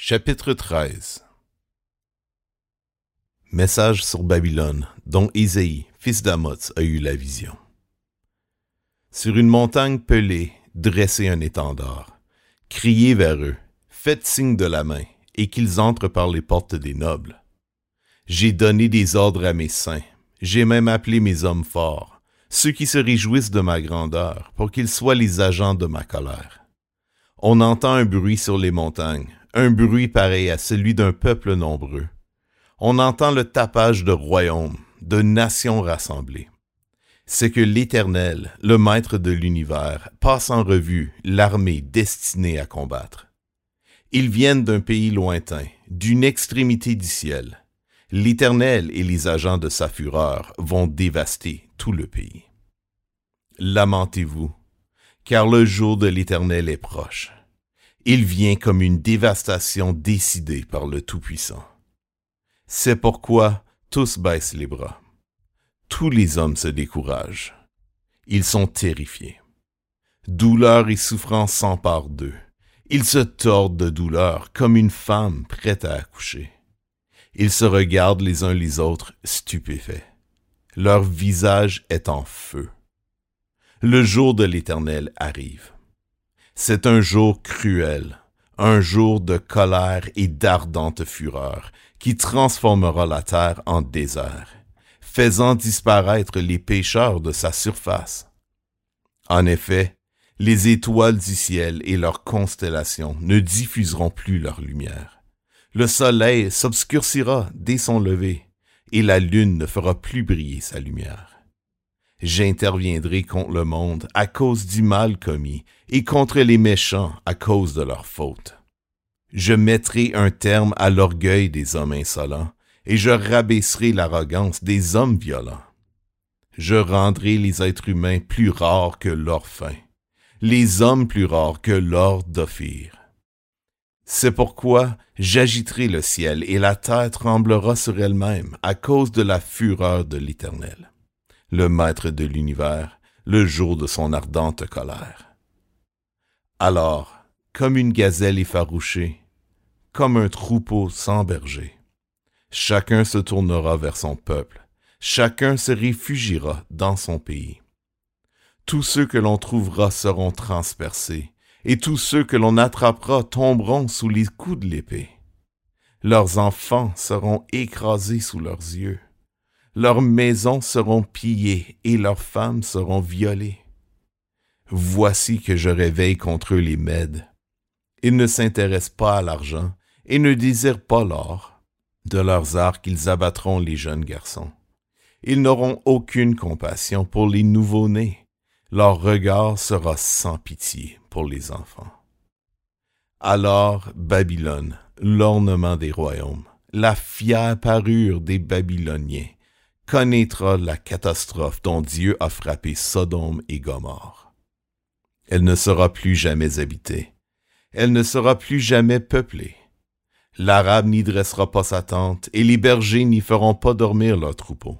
Chapitre 13 Message sur Babylone, dont Isaïe, fils d'Amoz, a eu la vision. Sur une montagne pelée, dressez un étendard. Criez vers eux, faites signe de la main, et qu'ils entrent par les portes des nobles. J'ai donné des ordres à mes saints, j'ai même appelé mes hommes forts, ceux qui se réjouissent de ma grandeur, pour qu'ils soient les agents de ma colère. On entend un bruit sur les montagnes, un bruit pareil à celui d'un peuple nombreux. On entend le tapage de royaumes, de nations rassemblées. C'est que l'Éternel, le Maître de l'univers, passe en revue l'armée destinée à combattre. Ils viennent d'un pays lointain, d'une extrémité du ciel. L'Éternel et les agents de sa fureur vont dévaster tout le pays. Lamentez-vous, car le jour de l'Éternel est proche. Il vient comme une dévastation décidée par le Tout-Puissant. C'est pourquoi tous baissent les bras. Tous les hommes se découragent. Ils sont terrifiés. Douleur et souffrance s'emparent d'eux. Ils se tordent de douleur comme une femme prête à accoucher. Ils se regardent les uns les autres stupéfaits. Leur visage est en feu. Le jour de l'Éternel arrive. C'est un jour cruel, un jour de colère et d'ardente fureur, qui transformera la terre en désert, faisant disparaître les pécheurs de sa surface. En effet, les étoiles du ciel et leurs constellations ne diffuseront plus leur lumière. Le soleil s'obscurcira dès son lever, et la lune ne fera plus briller sa lumière j'interviendrai contre le monde à cause du mal commis et contre les méchants à cause de leurs fautes. Je mettrai un terme à l'orgueil des hommes insolents et je rabaisserai l'arrogance des hommes violents. Je rendrai les êtres humains plus rares que l'or fin, les hommes plus rares que l'or d'Ophir. C'est pourquoi j'agiterai le ciel et la terre tremblera sur elle-même à cause de la fureur de l'Éternel le maître de l'univers, le jour de son ardente colère. Alors, comme une gazelle effarouchée, comme un troupeau sans berger, chacun se tournera vers son peuple, chacun se réfugiera dans son pays. Tous ceux que l'on trouvera seront transpercés, et tous ceux que l'on attrapera tomberont sous les coups de l'épée. Leurs enfants seront écrasés sous leurs yeux leurs maisons seront pillées et leurs femmes seront violées. Voici que je réveille contre eux les Mèdes. Ils ne s'intéressent pas à l'argent et ne désirent pas l'or. De leurs arcs ils abattront les jeunes garçons. Ils n'auront aucune compassion pour les nouveau-nés. Leur regard sera sans pitié pour les enfants. Alors Babylone, l'ornement des royaumes, la fière parure des Babyloniens, connaîtra la catastrophe dont Dieu a frappé Sodome et Gomorre. Elle ne sera plus jamais habitée. Elle ne sera plus jamais peuplée. L'Arabe n'y dressera pas sa tente, et les bergers n'y feront pas dormir leurs troupeaux.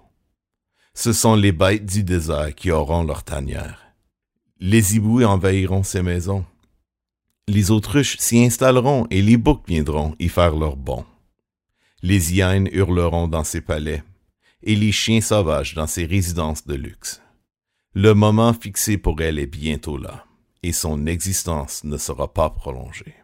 Ce sont les bêtes du désert qui auront leur tanière. Les hiboux envahiront ces maisons. Les autruches s'y installeront, et les boucs viendront y faire leur bon. Les hyènes hurleront dans ses palais, et les chiens sauvages dans ses résidences de luxe. Le moment fixé pour elle est bientôt là, et son existence ne sera pas prolongée.